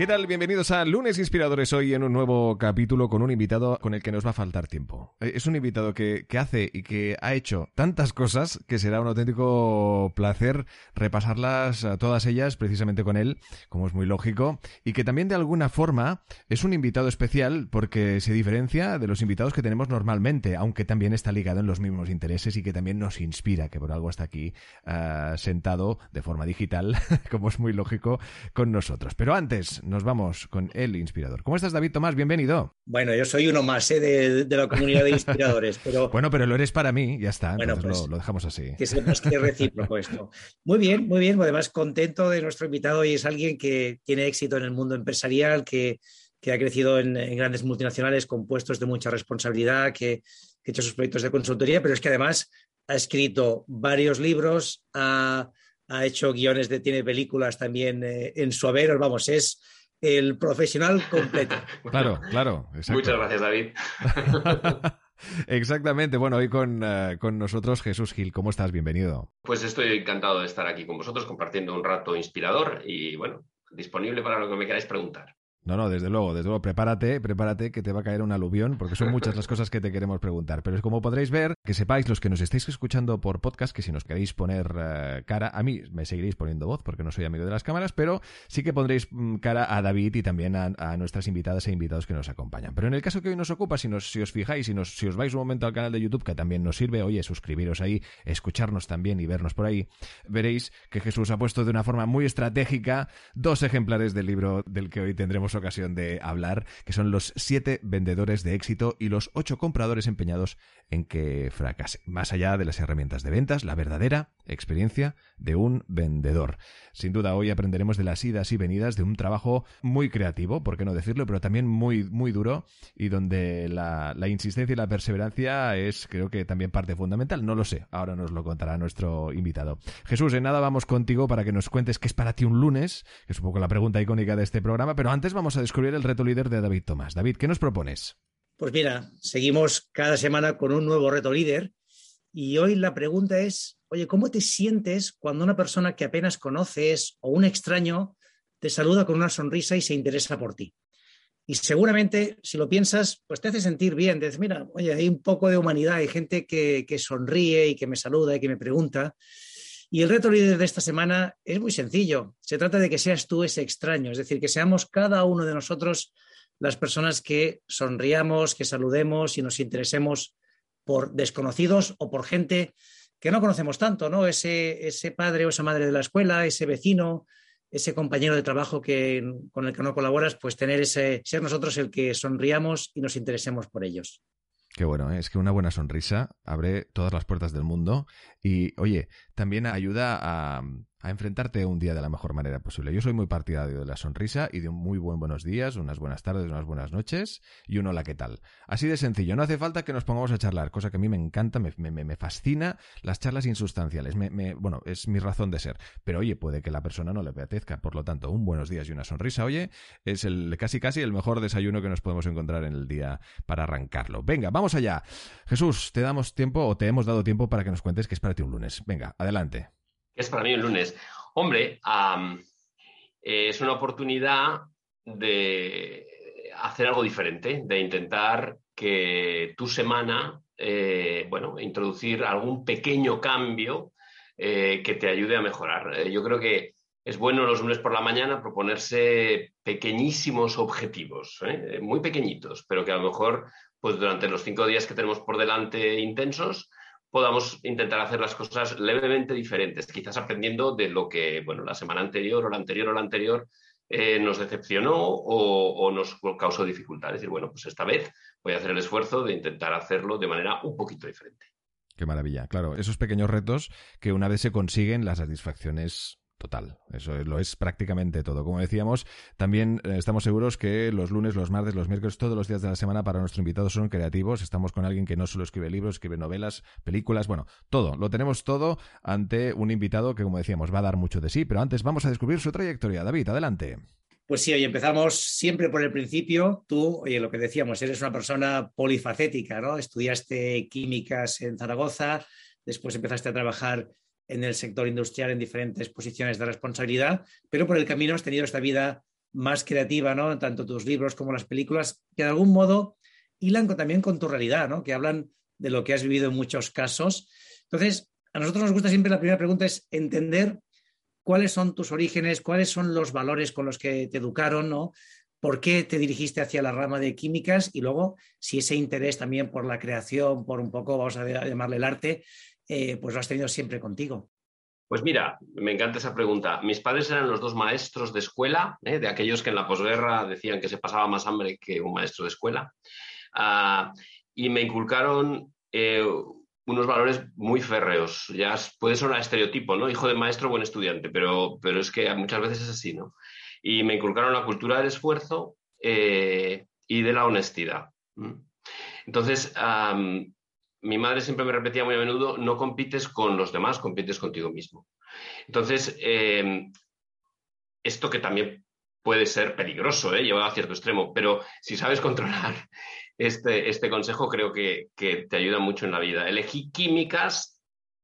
¿Qué tal? Bienvenidos a Lunes Inspiradores hoy en un nuevo capítulo con un invitado con el que nos va a faltar tiempo. Eh, es un invitado que, hace y que ha hecho tantas cosas que será un auténtico placer repasarlas a todas ellas precisamente con él, como es muy lógico, y que también de alguna forma es un invitado especial porque se diferencia de los invitados que tenemos normalmente, aunque también está ligado en los mismos intereses y que también nos inspira, que por algo está aquí ah, sentado de forma digital, como es muy lógico, con nosotros. Pero antes, nos vamos con el inspirador. ¿Cómo estás, David Tomás? Bienvenido. Bueno, yo soy uno más ¿eh? de, la comunidad de inspiradores, pero... bueno, pero lo eres para mí, ya está, bueno, pues, lo, dejamos así. Que sepas que es recíproco esto. Muy bien, muy bien, además contento de nuestro invitado y es alguien que tiene éxito en el mundo empresarial, que, ha crecido en, grandes multinacionales con puestos de mucha responsabilidad, que, que ha hecho sus proyectos de consultoría, pero es que además ha escrito varios libros, ha, hecho guiones de, tiene películas también eh, en su haber, vamos, es el profesional completo. Claro, claro. Muchas gracias, David. Exactamente. Bueno, hoy con, eh, con, nosotros Jesús Gil. ¿Cómo estás? Bienvenido. Pues estoy encantado de estar aquí con vosotros compartiendo un rato inspirador y, bueno, disponible para lo que me queráis preguntar. No, no, desde luego, desde luego, prepárate, prepárate que te va a caer un aluvión, porque son muchas las cosas que te queremos preguntar. Pero como podréis ver, que sepáis los que nos estáis escuchando por podcast, que si nos queréis poner eh, cara, a mí me seguiréis poniendo voz, porque no soy amigo de las cámaras, pero sí que pondréis mm, cara a David y también a, nuestras invitadas e invitados que nos acompañan. Pero en el caso que hoy nos ocupa, si, nos, si os fijáis, si, nos, si os vais un momento al canal de YouTube, que también nos sirve, oye, suscribiros ahí, escucharnos también y vernos por ahí, veréis que Jesús ha puesto de una forma muy estratégica dos ejemplares del libro del que hoy tendremos ocasión de hablar, que son los siete vendedores de éxito y los ocho compradores empeñados en que fracase. Más allá de las herramientas de ventas, la verdadera experiencia de un vendedor. Sin duda, hoy aprenderemos de las idas y venidas de un trabajo muy creativo, por qué no decirlo, pero también muy, muy duro y donde la, la insistencia y la perseverancia es, creo que también parte fundamental. No lo sé, ahora nos lo contará nuestro invitado. Jesús, en nada vamos contigo para que nos cuentes qué es para ti un lunes, que es un poco la pregunta icónica de este programa, pero antes vamos a descubrir el reto líder de David Tomás. David, ¿qué nos propones? Pues mira, seguimos cada semana con un nuevo reto líder y hoy la pregunta es, oye, ¿cómo te sientes cuando una persona que apenas conoces o un extraño te saluda con una sonrisa y se interesa por ti? Y seguramente, si lo piensas, pues te hace sentir bien. Dices, mira, oye, hay un poco de humanidad, hay gente que, que sonríe y que me saluda y que me pregunta. Y el reto líder de esta semana es muy sencillo. Se trata de que seas tú ese extraño, es decir, que seamos cada uno de nosotros las personas que sonriamos, que saludemos y nos interesemos por desconocidos o por gente que no conocemos tanto, ¿no? Ese, ese padre o esa madre de la escuela, ese vecino, ese compañero de trabajo que, con el que no colaboras, pues tener ese, ser nosotros el que sonriamos y nos interesemos por ellos. Qué bueno, ¿eh? es que una buena sonrisa abre todas las puertas del mundo y, oye, también ayuda a, a enfrentarte un día de la mejor manera posible. Yo soy muy partidario de la sonrisa y de un muy buen buenos días, unas buenas tardes, unas buenas noches y un hola, ¿qué tal? Así de sencillo. No hace falta que nos pongamos a charlar, cosa que a mí me encanta, me, fascina las charlas insustanciales. Me, bueno, es mi razón de ser. Pero oye, puede que la persona no le apetezca. Por lo tanto, un buenos días y una sonrisa, oye, es el casi casi el mejor desayuno que nos podemos encontrar en el día para arrancarlo. Venga, vamos allá. Jesús, te damos tiempo o te hemos dado tiempo para que nos cuentes qué es para ti un lunes. Venga, adelante es para mí el lunes. Hombre, es una oportunidad de hacer algo diferente, de intentar que tu semana, eh, bueno, introducir algún pequeño cambio eh, que te ayude a mejorar. Eh, yo creo que es bueno los lunes por la mañana proponerse pequeñísimos objetivos, muy pequeñitos, pero que a lo mejor, pues durante los cinco días que tenemos por delante intensos, podamos intentar hacer las cosas levemente diferentes, quizás aprendiendo de lo que, bueno, la semana anterior o la anterior o la anterior eh, nos decepcionó o, nos causó dificultad. Es decir, bueno, pues esta vez voy a hacer el esfuerzo de intentar hacerlo de manera un poquito diferente. Qué maravilla. Claro, esos pequeños retos que una vez se consiguen, las satisfacciones Total, eso lo es prácticamente todo. Como decíamos, también eh, estamos seguros que los lunes, los martes, los miércoles, todos los días de la semana para nuestro invitado son creativos. Estamos con alguien que no solo escribe libros, escribe novelas, películas, bueno, todo. Lo tenemos todo ante un invitado que, como decíamos, va a dar mucho de sí. Pero antes vamos a descubrir su trayectoria. David, adelante. Pues sí, hoy empezamos siempre por el principio. Tú, oye, lo que decíamos, eres una persona polifacética, ¿no? Estudiaste químicas en Zaragoza, después empezaste a trabajar en el sector industrial en diferentes posiciones de responsabilidad, pero por el camino has tenido esta vida más creativa, ¿no? Tanto tus libros como las películas, que de algún modo hilan también con tu realidad, ¿no? Que hablan de lo que has vivido en muchos casos. Entonces, a nosotros nos gusta siempre la primera pregunta es entender cuáles son tus orígenes, cuáles son los valores con los que te educaron, ¿no? ¿Por qué te dirigiste hacia la rama de químicas? Y luego, si ese interés también por la creación, por un poco, vamos a llamarle el arte, eh, pues lo has tenido siempre contigo. Pues mira, me encanta esa pregunta. Mis padres eran los dos maestros de escuela, ¿eh? de aquellos que en la posguerra decían que se pasaba más hambre que un maestro de escuela. Ah, y me inculcaron eh, unos valores muy férreos. Ya puede sonar estereotipo, ¿no? Hijo de maestro, buen estudiante, pero, pero es que muchas veces es así, ¿no? Y me inculcaron la cultura del esfuerzo y de la honestidad. Entonces, mi madre siempre me repetía muy a menudo, no compites con los demás, compites contigo mismo. Entonces, em, esto que también puede ser peligroso, ¿eh? llevado a cierto extremo, pero si sabes controlar este, este consejo, creo que, te ayuda mucho en la vida. Elegí químicas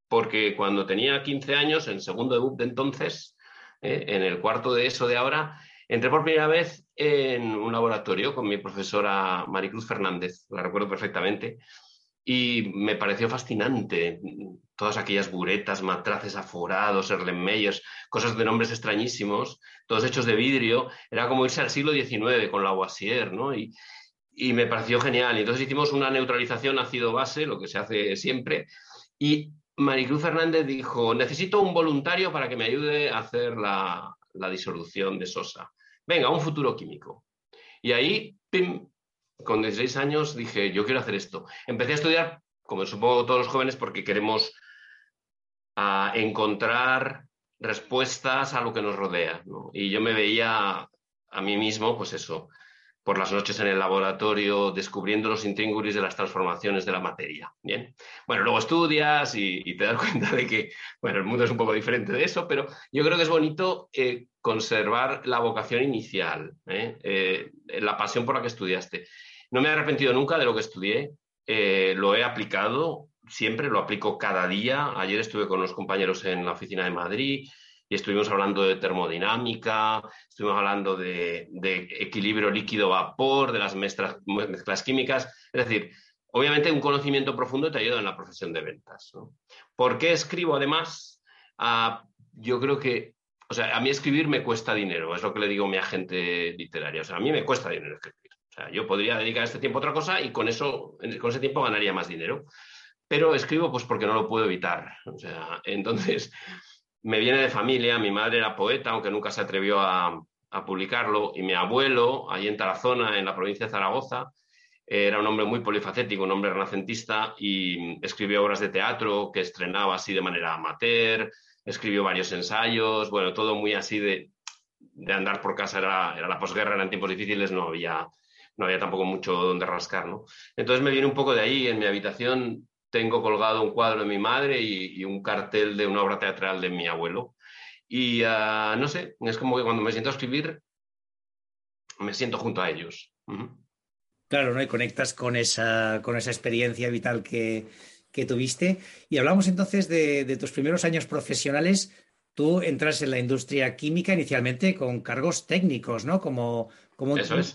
porque cuando tenía 15 años, en segundo debut de entonces, ¿eh? en el cuarto de eso de ahora, entré por primera vez en un laboratorio con mi profesora Maricruz Fernández, la recuerdo perfectamente, y me pareció fascinante todas aquellas buretas, matraces aforados, Erlenmeyers, cosas de nombres extrañísimos, todos hechos de vidrio. Era como irse al siglo XIX con la Lavoisier, ¿no? Y, y me pareció genial. Entonces hicimos una neutralización ácido-base, lo que se hace siempre, y Maricruz Fernández dijo, necesito un voluntario para que me ayude a hacer la, la disolución de Sosa. Venga, un futuro químico. Y ahí, pim, con 16 años dije, yo quiero hacer esto. Empecé a estudiar, como supongo todos los jóvenes, porque queremos encontrar respuestas a lo que nos rodea. Y yo me veía a mí mismo, pues eso, por las noches en el laboratorio descubriendo los intríngulis de las transformaciones de la materia. Bien. Bueno, luego estudias y, te das cuenta de que, bueno, el mundo es un poco diferente de eso, pero yo creo que es bonito eh, conservar la vocación inicial, ¿eh? Eh, la pasión por la que estudiaste. No me he arrepentido nunca de lo que estudié, lo he aplicado, siempre lo aplico cada día. Ayer estuve con unos compañeros en la oficina de Madrid, y estuvimos hablando de termodinámica, estuvimos hablando de, equilibrio líquido-vapor, de las mezclas, químicas. Es decir, obviamente un conocimiento profundo te ayuda en la profesión de ventas. ¿Por qué escribo además? Ah, yo creo que, o sea, a mí escribir me cuesta dinero, es lo que le digo a mi agente literario. O sea, a mí me cuesta dinero escribir. O sea, yo podría dedicar este tiempo a otra cosa y con eso, con ese tiempo ganaría más dinero. Pero escribo pues porque no lo puedo evitar. O sea, entonces me viene de familia, mi madre era poeta, aunque nunca se atrevió a, publicarlo, y mi abuelo, allí en Tarazona, en la provincia de Zaragoza, era un hombre muy polifacético, un hombre renacentista, y escribió obras de teatro que estrenaba así de manera amateur, escribió varios ensayos, bueno, todo muy así de, andar por casa, era, era la posguerra, eran tiempos difíciles, no había, no había tampoco mucho donde rascar, ¿no? Entonces me viene un poco de ahí, en mi habitación tengo colgado un cuadro de mi madre y, un cartel de una obra teatral de mi abuelo. Y ah, no sé, es como que cuando me siento a escribir, me siento junto a ellos. Claro, ¿no? Y conectas con esa, con esa experiencia vital que, tuviste. Y hablamos entonces de, de, tus primeros años profesionales. Tú entras en la industria química inicialmente con cargos técnicos, ¿no? Como, como Eso es.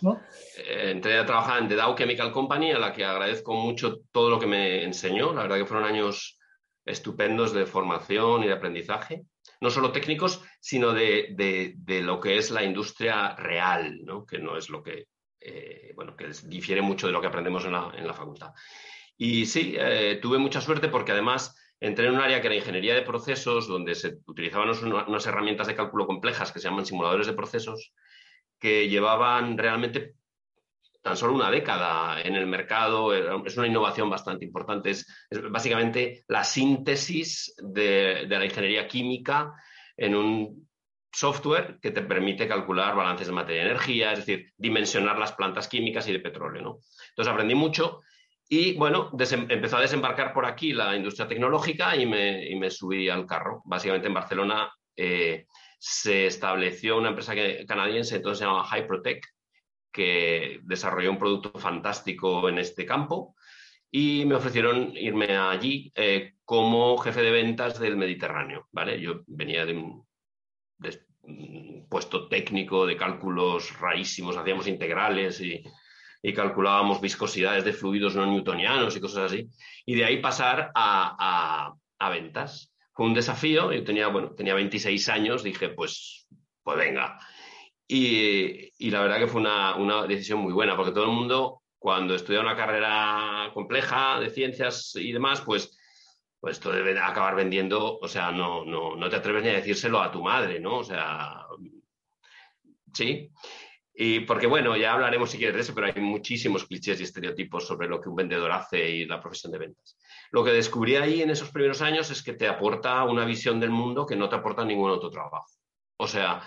Eh, entré a trabajar en The Dow Chemical Company, a la que agradezco mucho todo lo que me enseñó. La verdad que fueron años estupendos de formación y de aprendizaje. No solo técnicos, sino de, lo que es la industria real, ¿no? que no es lo que, eh, bueno, que difiere mucho de lo que aprendemos en la, facultad. Y sí, eh, tuve mucha suerte porque además entré en un área que era ingeniería de procesos, donde se utilizaban unas herramientas de cálculo complejas que se llaman simuladores de procesos, que llevaban realmente tan solo una década en el mercado. Es una innovación bastante importante. Es, básicamente la síntesis de, la ingeniería química en un software que te permite calcular balances de materia y energía, es decir, dimensionar las plantas químicas y de petróleo. Entonces aprendí mucho y bueno, empezó a desembarcar por aquí la industria tecnológica y me, subí al carro. Básicamente en Barcelona eh, se estableció una empresa canadiense, entonces se llamaba Hyprotech, que desarrolló un producto fantástico en este campo y me ofrecieron irme allí eh, como jefe de ventas del Mediterráneo. ¿vale? Yo venía de un, puesto técnico de cálculos rarísimos, hacíamos integrales y, calculábamos viscosidades de fluidos no newtonianos y cosas así, y de ahí pasar a, ventas. Fue un desafío, yo tenía, bueno, tenía 26 años, dije, pues, pues venga. Y, la verdad que fue una, una decisión muy buena, porque todo el mundo cuando estudia una carrera compleja de ciencias y demás, pues, pues esto debe acabar vendiendo, o sea, no, no, no te atreves ni a decírselo a tu madre, ¿no? O sea, sí. Y porque, bueno, ya hablaremos si quieres de eso, pero hay muchísimos clichés y estereotipos sobre lo que un vendedor hace y la profesión de ventas. Lo que descubrí ahí en esos primeros años es que te aporta una visión del mundo que no te aporta ningún otro trabajo. O sea,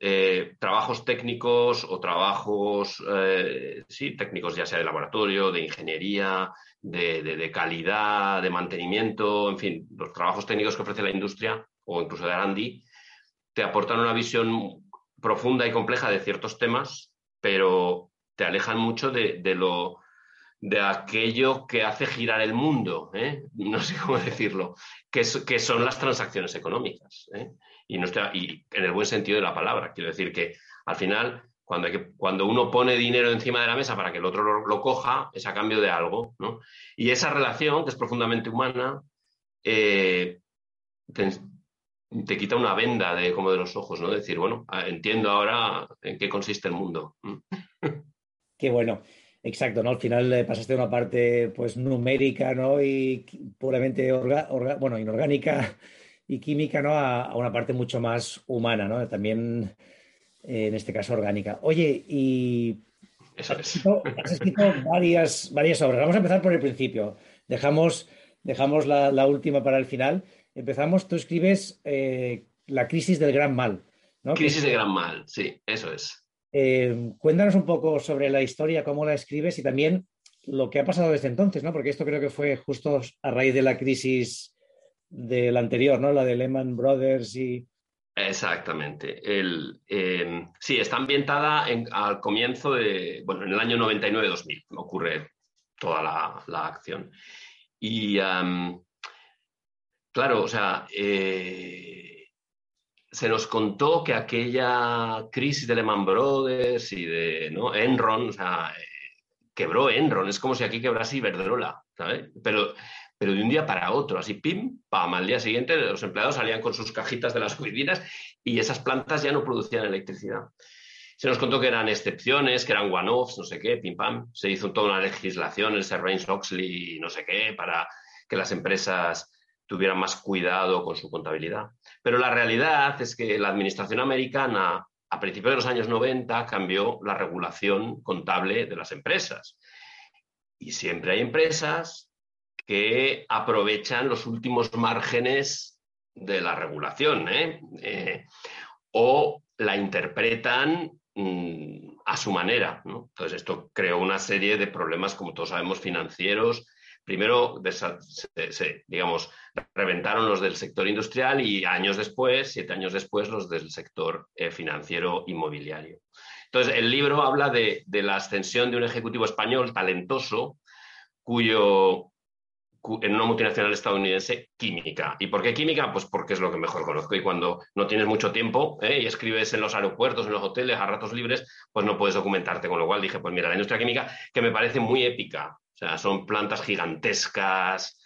eh, trabajos técnicos o trabajos, eh, sí, técnicos ya sea de laboratorio, de ingeniería, de, calidad, de mantenimiento, en fin, los trabajos técnicos que ofrece la industria o incluso de Arandi, te aportan una visión profunda y compleja de ciertos temas, pero te alejan mucho de, lo de aquello que hace girar el mundo, ¿eh? no sé cómo decirlo, que, que son las transacciones económicas y, no y en el buen sentido de la palabra. Quiero decir que al final, cuando, cuando uno pone dinero encima de la mesa para que el otro lo, coja, es a cambio de algo. ¿no? Y esa relación, que es profundamente humana, eh, te, quita una venda de, como de los ojos, ¿no? Decir, bueno, ah, entiendo ahora en qué consiste el mundo. Qué bueno. Exacto, ¿no? Al final eh, pasaste de una parte pues numérica, ¿no? Y puramente bueno, inorgánica y química ¿no? a, una parte mucho más humana, ¿no? también eh, en este caso orgánica. Oye, y has, escrito, varias, varias obras. Vamos a empezar por el principio. Dejamos, dejamos la, última para el final. Empezamos, tú escribes eh, La crisis del gran mal. ¿no? Crisis del gran mal, sí, eso es. Eh, cuéntanos un poco sobre la historia, cómo la escribes y también lo que ha pasado desde entonces, ¿no? Porque esto creo que fue justo a raíz de la crisis del anterior, ¿no? La de Lehman Brothers y... Exactamente. El, em, sí, está ambientada al comienzo de, bueno, en el año 99-2000 ocurre toda la, acción. Y claro, o sea, eh, se nos contó que aquella crisis de Lehman Brothers y de ¿no? Enron, o sea, quebró Enron, es como si aquí quebrase Iberdrola, ¿sabes? Pero pero de un día para otro, así pim, pam, al día siguiente los empleados salían con sus cajitas de las oficinas y esas plantas ya no producían electricidad. Se nos contó que eran excepciones, que eran one-offs, no sé qué, pim pam. Se hizo toda una legislación, el Sarbanes-Oxley, no sé qué, para que las empresas tuvieran más cuidado con su contabilidad. Pero la realidad es que la administración americana a principios de los años 90 cambió la regulación contable de las empresas. Y siempre hay empresas que aprovechan los últimos márgenes de la regulación ¿eh? Eh, o la interpretan mm, a su manera. Entonces, esto creó una serie de problemas, como todos sabemos, financieros. Primero, digamos, reventaron los del sector industrial y años después, siete años después, los del sector eh, financiero inmobiliario. Entonces, el libro habla de, de la ascensión de un ejecutivo español talentoso cuyo en una multinacional estadounidense química. ¿Y por qué química? Pues porque es lo que mejor conozco. Y cuando no tienes mucho tiempo ¿eh? y escribes en los aeropuertos, en los hoteles, a ratos libres, pues no puedes documentarte. Con lo cual dije, pues mira, la industria química, que me parece muy épica. O sea, son plantas gigantescas.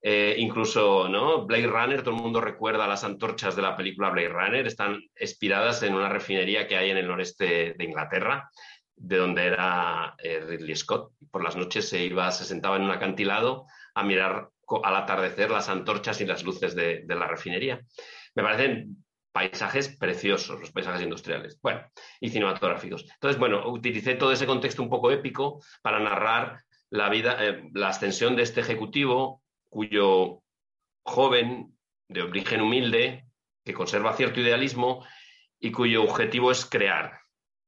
Eh, incluso, ¿no? Blade Runner, todo el mundo recuerda las antorchas de la película Blade Runner, están inspiradas en una refinería que hay en el noreste de Inglaterra de donde era eh, Ridley Scott. Por las noches se iba, se sentaba en un acantilado a mirar al atardecer las antorchas y las luces de, la refinería. Me parecen paisajes preciosos, los paisajes industriales, bueno, y cinematográficos. Entonces, bueno, utilicé todo ese contexto un poco épico para narrar la vida, eh, la ascensión de este ejecutivo, cuyo joven, de origen humilde, que conserva cierto idealismo y cuyo objetivo es crear,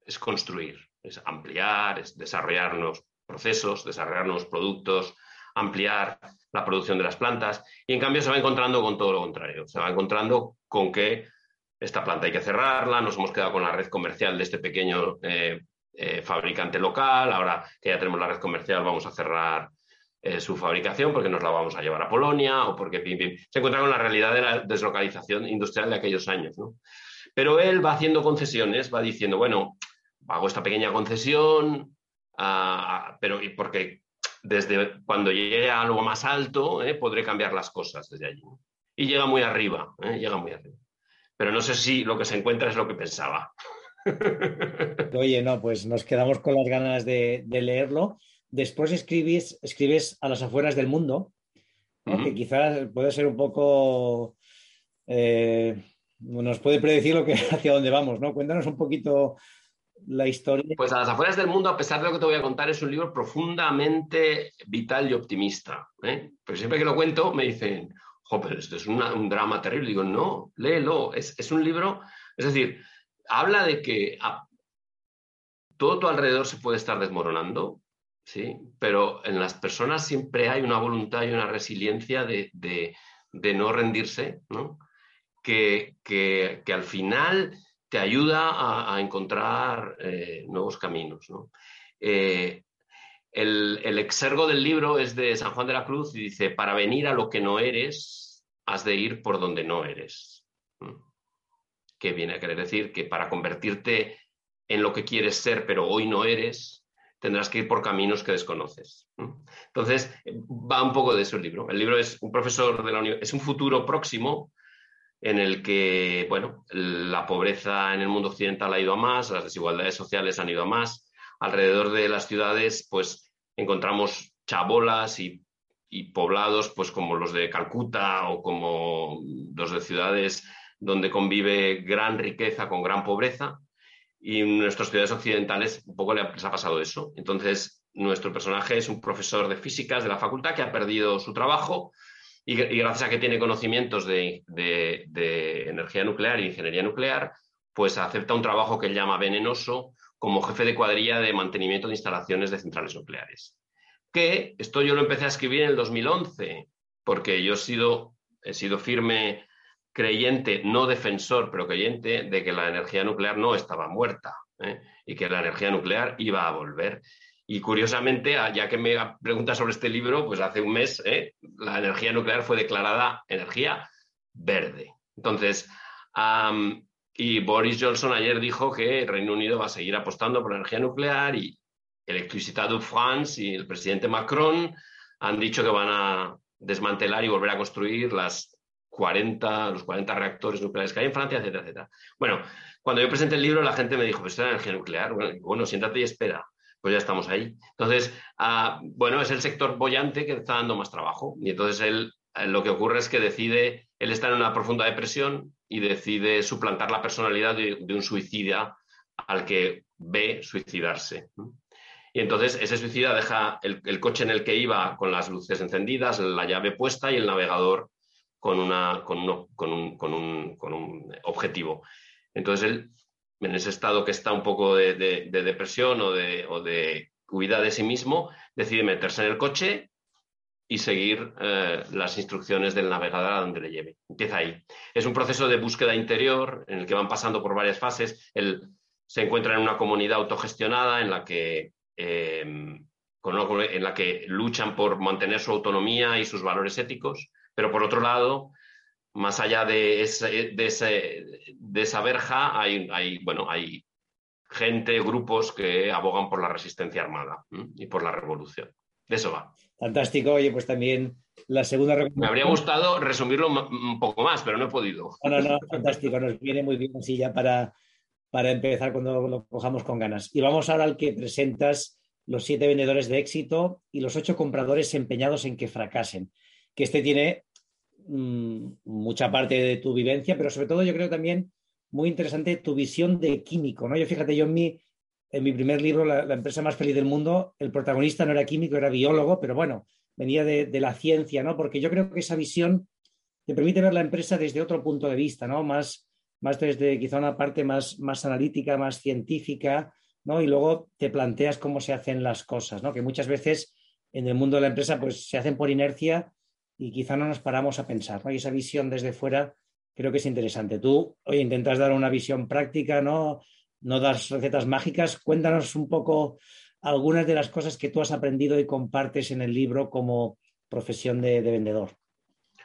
es construir, es ampliar, es desarrollar nuevos procesos, desarrollar nuevos productos, ampliar la producción de las plantas y en cambio se va encontrando con todo lo contrario, se va encontrando con que esta planta hay que cerrarla, nos hemos quedado con la red comercial de este pequeño eh, eh, fabricante local, ahora que ya tenemos la red comercial vamos a cerrar eh, su fabricación porque nos la vamos a llevar a Polonia o porque se encuentra con la realidad de la deslocalización industrial de aquellos años. Pero él va haciendo concesiones, va diciendo, bueno, hago esta pequeña concesión, ah, pero porque desde cuando llegue a algo más alto podré cambiar las cosas desde allí. Y llega muy arriba, llega muy arriba pero no sé si lo que se encuentra es lo que pensaba. Oye, no, pues nos quedamos con las ganas de, leerlo. Después escribes, escribes a las afueras del mundo, que quizás puede ser un poco... Eh, nos puede predecir lo que, hacia dónde vamos, ¿no? Cuéntanos un poquito la historia. Pues a las afueras del mundo, a pesar de lo que te voy a contar, es un libro profundamente vital y optimista. ¿eh? Pero siempre que lo cuento me dicen, pero esto es un drama terrible. Digo, no, léelo. Es, un libro, es decir, habla de que todo tu alrededor se puede estar desmoronando, ¿sí? Pero en las personas siempre hay una voluntad y una resiliencia de, no rendirse, ¿no? Que, al final te ayuda a, encontrar eh, nuevos caminos, ¿no? Eh, el, exergo del libro es de San Juan de la Cruz y dice, para venir a lo que no eres, has de ir por donde no eres. ¿Qué viene a querer decir? Que para convertirte en lo que quieres ser, pero hoy no eres, tendrás que ir por caminos que desconoces. Entonces, va un poco de eso el libro. El libro es un profesor de la es un futuro próximo en el que, bueno, la pobreza en el mundo occidental ha ido a más, las desigualdades sociales han ido a más, alrededor de las ciudades, pues encontramos chabolas y, poblados, pues como los de Calcuta o como los de ciudades donde convive gran riqueza con gran pobreza. Y en nuestras ciudades occidentales un poco les ha pasado eso. Entonces, nuestro personaje es un profesor de físicas de la facultad que ha perdido su trabajo y, gracias a que tiene conocimientos de, energía nuclear e ingeniería nuclear, pues acepta un trabajo que él llama venenoso como jefe de cuadrilla de mantenimiento de instalaciones de centrales nucleares. Que esto yo lo empecé a escribir en el 2011, porque yo he sido firme creyente, no defensor, pero creyente de que la energía nuclear no estaba muerta ¿eh? y que la energía nuclear iba a volver. Y curiosamente, ah, ya que me preguntas sobre este libro, pues hace un mes ¿eh? la energía nuclear fue declarada energía verde. Entonces, y Boris Johnson ayer dijo que el Reino Unido va a seguir apostando por la energía nuclear y Electricité de France y el presidente Macron han dicho que van a desmantelar y volver a construir las 40, los 40 reactores nucleares que hay en Francia, etcétera, etcétera. Bueno, cuando yo presenté el libro, la gente me dijo, pues es la energía nuclear. Bueno, siéntate y espera. Pues ya estamos ahí. Entonces, ah, bueno, es el sector bollante que está dando más trabajo. Y entonces él, lo que ocurre es que decide, él está en una profunda depresión, y decide suplantar la personalidad de, un suicida al que ve suicidarse. Y entonces ese suicida deja el, coche en el que iba con las luces encendidas, la llave puesta y el navegador con, una, con, un, objetivo. Entonces él, en ese estado que está un poco de, depresión o de, o de de sí mismo, decide meterse en el coche y seguir eh, las instrucciones del navegador a donde le lleve. Empieza ahí. Es un proceso de búsqueda interior en el que van pasando por varias fases. Él se encuentra en una comunidad autogestionada en la que, em, en la que luchan por mantener su autonomía y sus valores éticos, pero por otro lado, más allá de, de, esa verja, hay, hay, bueno, hay gente, grupos que abogan por la resistencia armada y por la revolución. De eso va. Fantástico. Oye, pues también la segunda Me habría gustado resumirlo un poco más, pero no he podido. No, no, no, fantástico. Nos viene muy bien así ya para, para empezar cuando lo cojamos con ganas. Y vamos ahora al que presentas los siete vendedores de éxito y los ocho compradores empeñados en que fracasen. Que este tiene mm, mucha parte de tu vivencia, pero sobre todo yo creo también muy interesante tu visión de químico. ¿no? Yo fíjate, yo en mi en mi primer libro, la, empresa más feliz del mundo, el protagonista no era químico, era biólogo, pero bueno, venía de, la ciencia, ¿no? Porque yo creo que esa visión te permite ver la empresa desde otro punto de vista, ¿no? Más, más desde quizá una parte más, más analítica, más científica, ¿no? Y luego te planteas cómo se hacen las cosas, ¿no? Que muchas veces en el mundo de la empresa pues se hacen por inercia y quizá no nos paramos a pensar, ¿no? Y esa visión desde fuera creo que es interesante. Tú, oye, intentas dar una visión práctica, ¿no? No das recetas mágicas. Cuéntanos un poco algunas de las cosas que tú has aprendido y compartes en el libro como profesión de, vendedor.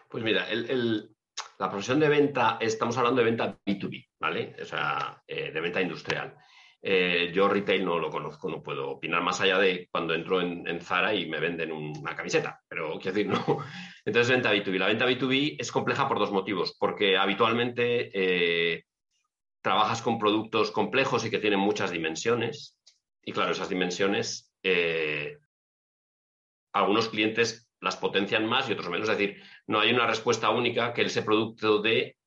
Pues mira, la profesión de venta, estamos hablando de venta B2B, ¿vale? O sea, eh, de venta industrial. Eh, yo retail no lo conozco, no puedo opinar más allá de cuando entro en, Zara y me venden una camiseta, pero quiero decir, no. Entonces, venta B2B. La venta B2B es compleja por dos motivos, porque habitualmente eh, trabajas con productos complejos y que tienen muchas dimensiones, y claro, esas dimensiones, eh, algunos clientes las potencian más y otros menos. Es decir, no hay una respuesta única que ese producto dé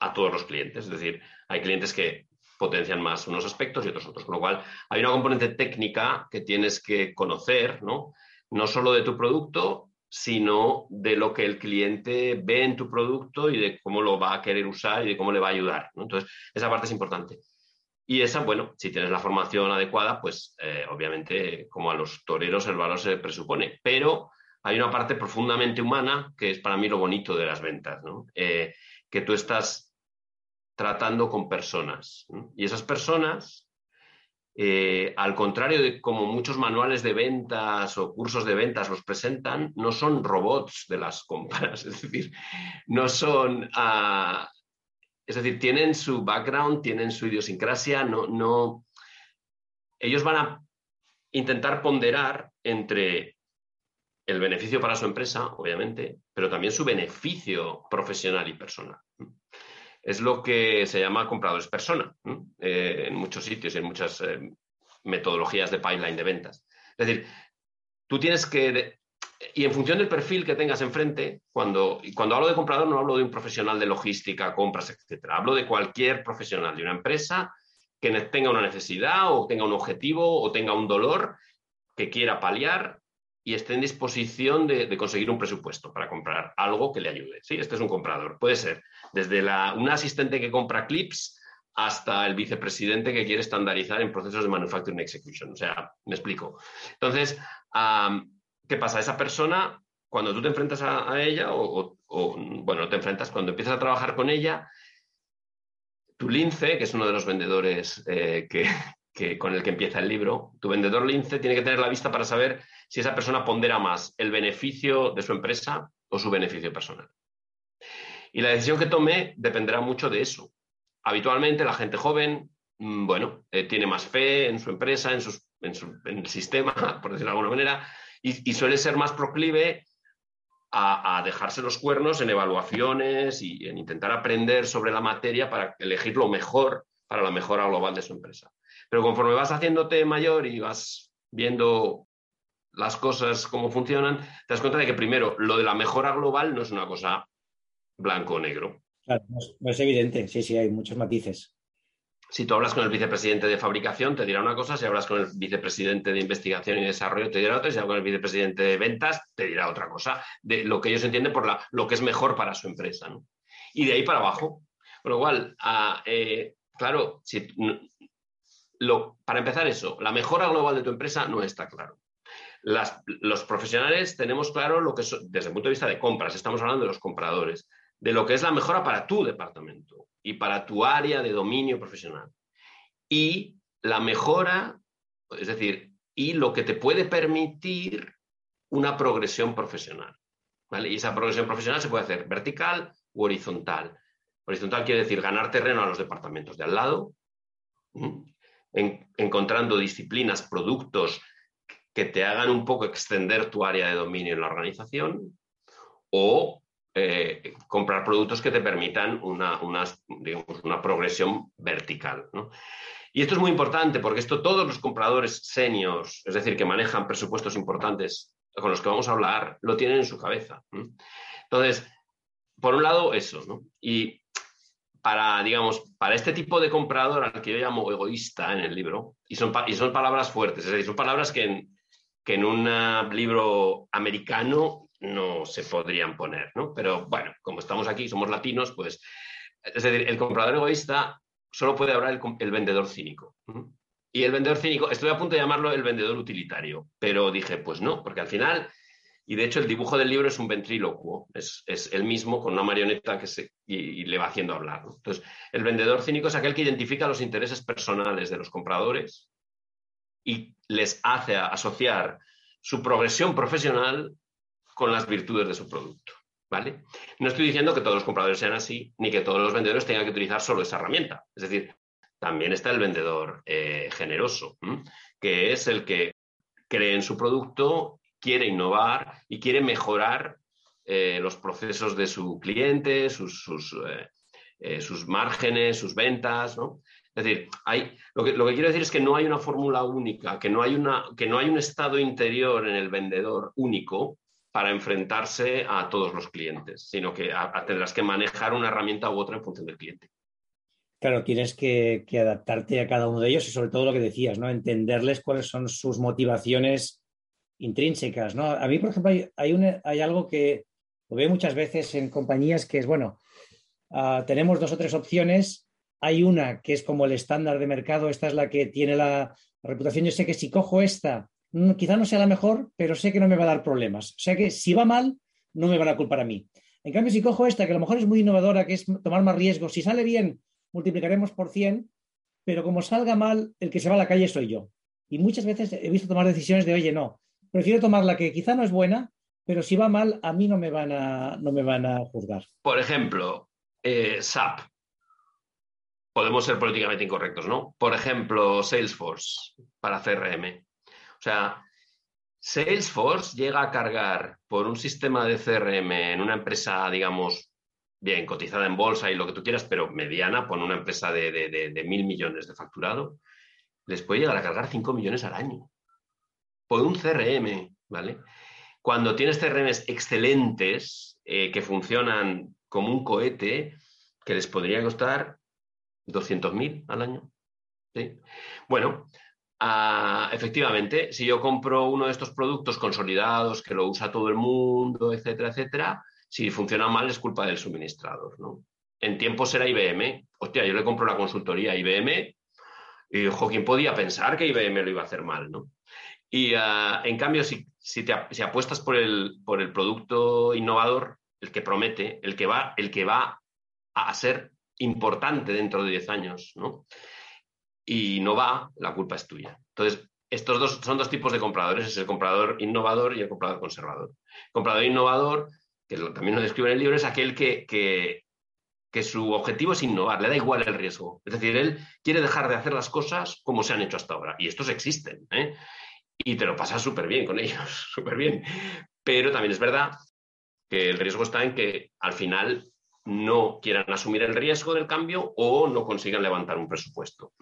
a todos los clientes. Es decir, hay clientes que potencian más unos aspectos y otros otros. Con lo cual, hay una componente técnica que tienes que conocer, ¿no? No solo de tu producto, sino de lo que el cliente ve en tu producto y de cómo lo va a querer usar y de cómo le va a ayudar. Entonces, esa parte es importante. Y esa, bueno, si tienes la formación adecuada, pues eh, obviamente como a los toreros el valor se presupone. Pero hay una parte profundamente humana que es para mí lo bonito de las ventas, ¿no? Eh, que tú estás tratando con personas. Y esas personas, eh, al contrario de como muchos manuales de ventas o cursos de ventas los presentan, no son robots de las compras, es decir, no son... Ah, es decir, tienen su background, tienen su idiosincrasia, no, no... Ellos van a intentar ponderar entre el beneficio para su empresa, obviamente, pero también su beneficio profesional y personal es lo que se llama compradores persona eh, en muchos sitios y en muchas eh, metodologías de pipeline de ventas. Es decir, tú tienes que, y en función del perfil que tengas enfrente, cuando, cuando hablo de comprador no hablo de un profesional de logística, compras, etcétera. Hablo de cualquier profesional de una empresa que tenga una necesidad o tenga un objetivo o tenga un dolor que quiera paliar y esté en disposición de, conseguir un presupuesto para comprar algo que le ayude. Sí, este es un comprador. Puede ser desde la, un asistente que compra clips hasta el vicepresidente que quiere estandarizar en procesos de manufacturing execution. O sea, me explico. Entonces, ¿qué pasa? Esa persona, cuando tú te enfrentas a, ella, o, bueno, no te enfrentas, cuando empiezas a trabajar con ella, tu lince, que es uno de los vendedores eh, que, con el que empieza el libro, tu vendedor lince tiene que tener la vista para saber si esa persona pondera más el beneficio de su empresa o su beneficio personal. Y la decisión que tome dependerá mucho de eso. Habitualmente la gente joven, mm, bueno, eh, tiene más fe en su empresa, en, el sistema, por decirlo de alguna manera, y, suele ser más proclive a, dejarse los cuernos en evaluaciones y en intentar aprender sobre la materia para elegir lo mejor para la mejora global de su empresa. Pero conforme vas haciéndote mayor y vas viendo las cosas cómo funcionan, te das cuenta de que primero lo de la mejora global no es una cosa blanco o negro. Claro, no es, evidente, sí, sí, hay muchos matices. Si tú hablas con el vicepresidente de fabricación, te dirá una cosa, si hablas con el vicepresidente de investigación y desarrollo, te dirá otra, si hablas con el vicepresidente de ventas, te dirá otra cosa, de lo que ellos entienden por la, lo que es mejor para su empresa. Y de ahí para abajo. Con lo cual, ah, eh, claro, si, para empezar eso, la mejora global de tu empresa no está claro. los profesionales tenemos claro lo que desde el punto de vista de compras, estamos hablando de los compradores, de lo que es la mejora para tu departamento y para tu área de dominio profesional. Y la mejora, es decir, y lo que te puede permitir una progresión profesional. Y esa progresión profesional se puede hacer vertical u horizontal. Horizontal quiere decir ganar terreno a los departamentos de al lado, encontrando disciplinas, productos que te hagan un poco extender tu área de dominio en la organización o eh, comprar productos que te permitan una, una progresión vertical. Y esto es muy importante porque esto todos los compradores seniors, es decir, que manejan presupuestos importantes con los que vamos a hablar, lo tienen en su cabeza. Entonces, por un lado, eso. Y para, digamos, para este tipo de comprador al que yo llamo egoísta en el libro, y son, y son palabras fuertes, es decir, son palabras que en, que en un libro americano no se podrían poner, ¿no? Pero bueno, como estamos aquí, somos latinos, pues, es decir, el comprador egoísta solo puede hablar el, vendedor cínico. Y el vendedor cínico, estoy a punto de llamarlo el vendedor utilitario, pero dije, pues no, porque al final Y de hecho el dibujo del libro es un ventrílocuo, es, es el mismo con una marioneta que se, y, le va haciendo hablar. Entonces, el vendedor cínico es aquel que identifica los intereses personales de los compradores y les hace asociar su progresión profesional con las virtudes de su producto. ¿Vale? No estoy diciendo que todos los compradores sean así, ni que todos los vendedores tengan que utilizar solo esa herramienta. Es decir, también está el vendedor eh, generoso, que es el que cree en su producto quiere innovar y quiere mejorar eh, los procesos de su cliente, sus, sus, eh, eh, márgenes, sus ventas, ¿no? Es decir, hay, lo, que, lo que quiero decir es que no hay una fórmula única, que no, hay una, que no hay un estado interior en el vendedor único para enfrentarse a todos los clientes, sino que tendrás que manejar una herramienta u otra en función del cliente. Claro, tienes que, que, adaptarte a cada uno de ellos y sobre todo lo que decías, ¿no? Entenderles cuáles son sus motivaciones intrínsecas, ¿no? A mí, por ejemplo, hay, hay, algo que lo veo muchas veces en compañías que es, bueno, ah, tenemos dos o tres opciones, hay una que es como el estándar de mercado, esta es la que tiene la, reputación, yo sé que si cojo esta, quizá no sea la mejor, pero sé que no me va a dar problemas. O sea que si va mal, no me van a culpar a mí. En cambio, si cojo esta, que a lo mejor es muy innovadora, que es tomar más riesgos, si sale bien, multiplicaremos por 100, pero como salga mal, el que se va a la calle soy yo. Y muchas veces he visto tomar decisiones de, oye, no, prefiero tomar la que quizá no es buena, pero si va mal, a mí no me van a, no me van a juzgar. Por ejemplo, eh, SAP. Podemos ser políticamente incorrectos, ¿no? Por ejemplo, Salesforce para CRM. O sea, Salesforce llega a cargar por un sistema de CRM en una empresa, digamos, bien, cotizada en bolsa y lo que tú quieras, pero mediana, por una empresa de, de mil millones de facturado, les puede llegar a cargar 5 millones al año por un CRM, ¿vale? Cuando tienes CRMs excelentes eh, que funcionan como un cohete, que les podría costar 200.000 al año. ¿sí? Bueno, ah, efectivamente, si yo compro uno de estos productos consolidados que lo usa todo el mundo, etcétera, etcétera, si funciona mal es culpa del suministrador, ¿no? En tiempos era IBM. Hostia, yo le compro la consultoría a IBM y, ojo, ¿quién podía pensar que IBM lo iba a hacer mal, no? Y ah, en cambio, si, te, apuestas por el, por el producto innovador, el que promete, el que va, el que va a ser importante dentro de 10 años, ¿no? Y no va, la culpa es tuya. Entonces, estos dos son dos tipos de compradores, es el comprador innovador y el comprador conservador. El comprador innovador, que también lo describe en el libro, es aquel que, que, que, su objetivo es innovar, le da igual el riesgo. Es decir, él quiere dejar de hacer las cosas como se han hecho hasta ahora. Y estos existen. ¿eh? Y te lo pasas súper bien con ellos, súper bien. Pero también es verdad que el riesgo está en que al final no quieran asumir el riesgo del cambio o no consigan levantar un presupuesto.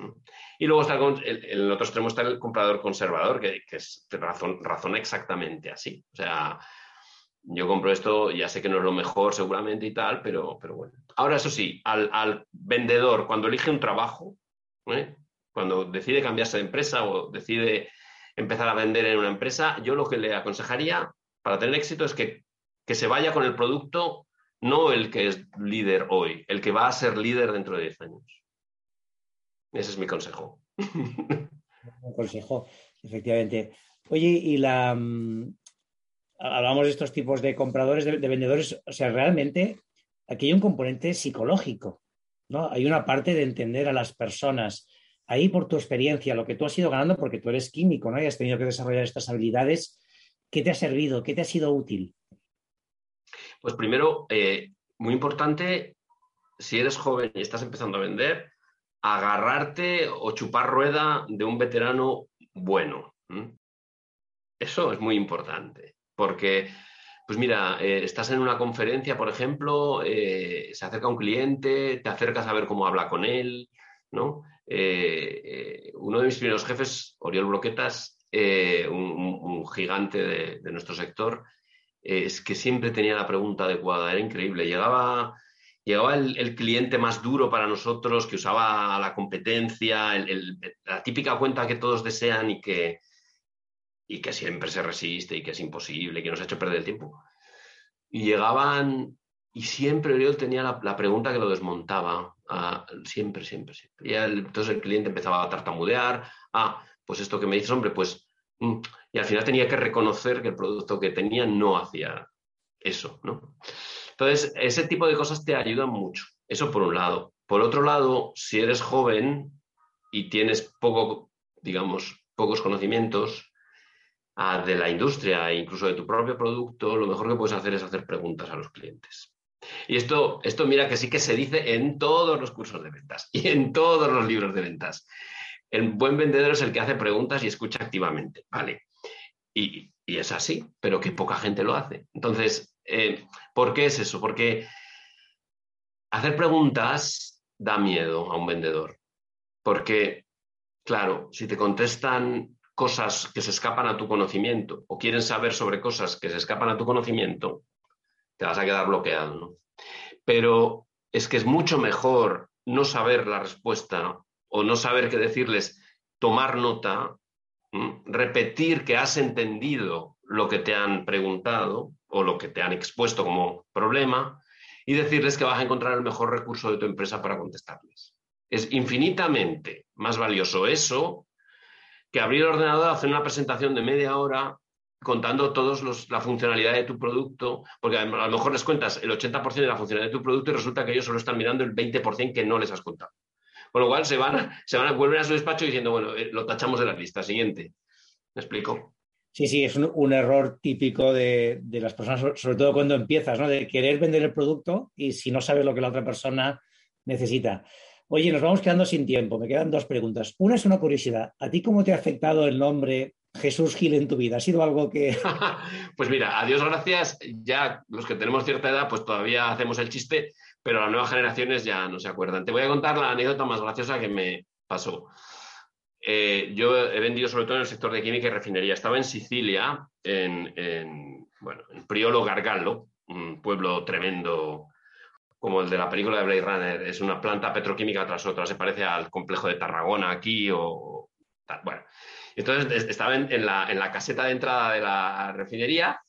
Y luego está el, el, otro extremo está el comprador conservador, que, razona exactamente así. O sea, yo compro esto, ya sé que no es lo mejor seguramente y tal, pero, pero bueno. Ahora, eso sí, al, vendedor, cuando elige un trabajo, ¿eh? cuando decide cambiarse de empresa o decide empezar a vender en una empresa, yo lo que le aconsejaría para tener éxito es que, se vaya con el producto, no el que es líder hoy, el que va a ser líder dentro de 10 años. Ese es mi consejo. Un consejo, efectivamente. Oye, y la mm, hablamos de estos tipos de compradores, de, de, vendedores, o sea, realmente aquí hay un componente psicológico, ¿no? Hay una parte de entender a las personas ahí por tu experiencia, lo que tú has ido ganando, porque tú eres químico, ¿no? Y has tenido que desarrollar estas habilidades, ¿qué te ha servido? ¿Qué te ha sido útil? Pues primero, eh, muy importante, si eres joven y estás empezando a vender, agarrarte o chupar rueda de un veterano bueno. Eso es muy importante, porque, pues mira, eh, estás en una conferencia, por ejemplo, eh, se acerca un cliente, te acercas a ver cómo habla con él, ¿no? Eh, eh, uno de mis primeros jefes, Oriol Broquetas, eh, un, gigante de, nuestro sector, es que siempre tenía la pregunta adecuada, era increíble. Llegaba, llegaba el, cliente más duro para nosotros, que usaba la competencia, la típica cuenta que todos desean y que, y que siempre se resiste y que es imposible que nos ha hecho perder el tiempo. Y llegaban y siempre Oriol tenía la, pregunta que lo desmontaba. Siempre, siempre, siempre. Y entonces el cliente empezaba a tartamudear. Ah, pues esto que me dices, hombre, pues Mm. Y al final tenía que reconocer que el producto que tenía no hacía eso, ¿no? Entonces, ese tipo de cosas te ayudan mucho. Eso por un lado. Por otro lado, si eres joven y tienes poco, digamos, pocos conocimientos ah, de la industria e incluso de tu propio producto, lo mejor que puedes hacer es hacer preguntas a los clientes. Y esto, esto mira que sí que se dice en todos los cursos de ventas y en todos los libros de ventas. El buen vendedor es el que hace preguntas y escucha activamente, ¿vale? Y, es así, pero que poca gente lo hace. Entonces, eh, ¿por qué es eso? Porque hacer preguntas da miedo a un vendedor. Porque, claro, si te contestan cosas que se escapan a tu conocimiento o quieren saber sobre cosas que se escapan a tu conocimiento, te vas a quedar bloqueado, ¿no? Pero es que es mucho mejor no saber la respuesta o no saber qué decirles, tomar nota, repetir que has entendido lo que te han preguntado o lo que te han expuesto como problema y decirles que vas a encontrar el mejor recurso de tu empresa para contestarles. Es infinitamente más valioso eso que abrir el ordenador, hacer una presentación de media hora contando todos la funcionalidad de tu producto, porque a lo mejor les cuentas el 80% de la funcionalidad de tu producto y resulta que ellos solo están mirando el 20% que no les has contado. Con lo cual se van, se van a volver a su despacho diciendo, bueno, eh, lo tachamos de la lista. Siguiente. ¿Me explico? Sí, sí, es un, error típico de, las personas, sobre todo cuando empiezas, ¿no? De querer vender el producto y si no sabes lo que la otra persona necesita. Oye, nos vamos quedando sin tiempo. Me quedan dos preguntas. Una es una curiosidad. ¿A ti cómo te ha afectado el nombre Jesús Gil en tu vida? ¿Ha sido algo que...? pues mira, a Dios gracias, ya los que tenemos cierta edad, pues todavía hacemos el chiste, pero las nuevas generaciones ya no se acuerdan. Te voy a contar la anécdota más graciosa que me pasó. Eh, yo he vendido sobre todo en el sector de química y refinería. Estaba en Sicilia, en, bueno, en Priolo Gargallo, un pueblo tremendo como el de la película de Blade Runner. Es una planta petroquímica tras otra. Se parece al complejo de Tarragona aquí o. Bueno, entonces estaba en, la, caseta de entrada de la refinería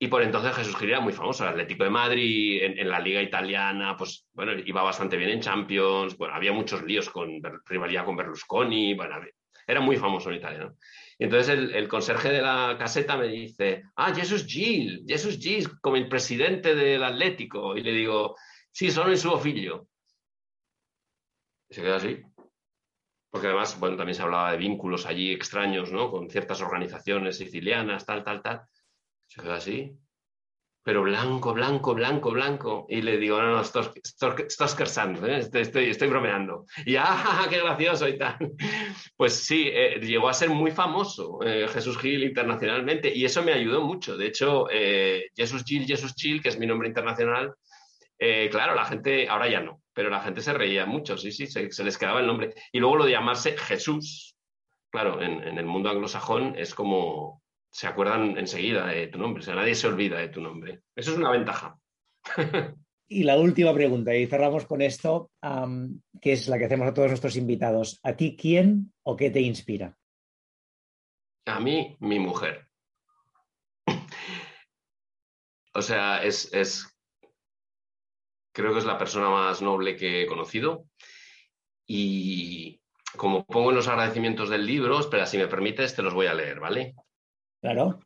y por entonces Jesús Gil era muy famoso, el Atlético de Madrid, en, la liga italiana, pues bueno, iba bastante bien en Champions, bueno, había muchos líos con rivalidad con Berlusconi, bueno, era muy famoso en Italia, Y entonces el, conserje de la caseta me dice, ah, Jesús Gil, Jesús Gil, como el presidente del Atlético. Y le digo, sí, solo en su filho. Y se queda así. Porque además, bueno, también se hablaba de vínculos allí extraños, ¿no? Con ciertas organizaciones sicilianas, tal, tal, tal. Se quedó así. Pero blanco, blanco, blanco, blanco. Y le digo, no, no, estás, ¿eh? estoy, estoy, bromeando. Y ¡ah, qué gracioso y tal! Pues sí, eh, llegó a ser muy famoso eh, Jesús Gil internacionalmente y eso me ayudó mucho. De hecho, Jesús Gil, Jesús Gil, que es mi nombre internacional, claro, la gente, ahora ya no, pero la gente se reía mucho, sí, sí, se, les quedaba el nombre. Y luego lo de llamarse Jesús, claro, en, en el mundo anglosajón es como, se acuerdan enseguida de tu nombre, o sea, nadie se olvida de tu nombre. Eso es una ventaja. Y la última pregunta, y cerramos con esto, que es la que hacemos a todos nuestros invitados. ¿A ti quién o qué te inspira? A mí, mi mujer. o sea, es, es, creo que es la persona más noble que he conocido. Y como pongo en los agradecimientos del libro, espera, si me permites, te los voy a leer, ¿vale? Claro.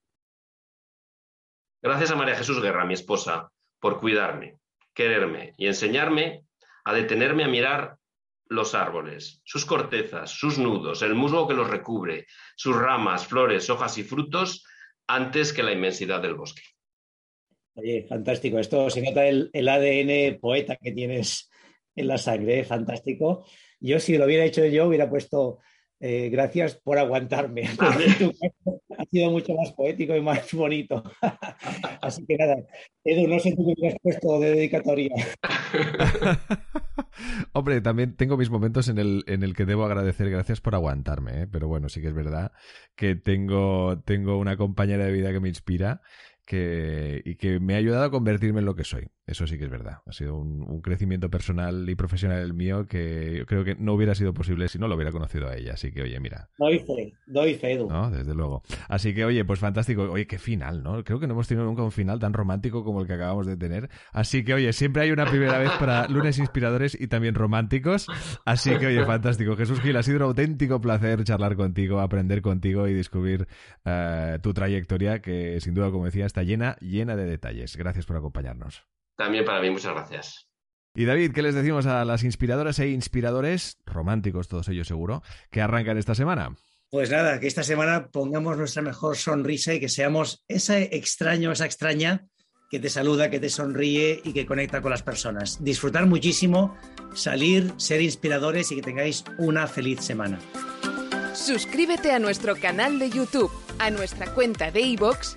Gracias a María Jesús Guerra, mi esposa, por cuidarme, quererme y enseñarme a detenerme a mirar los árboles, sus cortezas, sus nudos, el musgo que los recubre, sus ramas, flores, hojas y frutos, antes que la inmensidad del bosque. Oye, fantástico. Esto se nota el, ADN poeta que tienes en la sangre, ¿eh? fantástico. Yo, si lo hubiera hecho yo, hubiera puesto eh, gracias por aguantarme. ha sido mucho más poético y más bonito. Así que nada, Edu, no sé tú qué has puesto de dedicatoria. Hombre, también tengo mis momentos en el, en el que debo agradecer gracias por aguantarme, ¿eh? pero bueno, sí que es verdad que tengo, tengo una compañera de vida que me inspira que, y que me ha ayudado a convertirme en lo que soy. Eso sí que es verdad. Ha sido un, crecimiento personal y profesional el mío que yo creo que no hubiera sido posible si no lo hubiera conocido a ella. Así que, oye, mira. Doy fe, doy fe, Edu. No, desde luego. Así que, oye, pues fantástico. Oye, qué final, ¿no? Creo que no hemos tenido nunca un final tan romántico como el que acabamos de tener. Así que, oye, siempre hay una primera vez para lunes inspiradores y también románticos. Así que, oye, fantástico. Jesús Gil, ha sido un auténtico placer charlar contigo, aprender contigo y descubrir eh, tu trayectoria que, sin duda, como decía, está llena, llena de detalles. Gracias por acompañarnos. También para mí, muchas gracias. Y David, ¿qué les decimos a las inspiradoras e inspiradores, románticos todos ellos seguro, que arrancan esta semana? Pues nada, que esta semana pongamos nuestra mejor sonrisa y que seamos ese extraño, esa extraña que te saluda, que te sonríe y que conecta con las personas. Disfrutar muchísimo, salir, ser inspiradores y que tengáis una feliz semana. Suscríbete a nuestro canal de YouTube, a nuestra cuenta de iVoox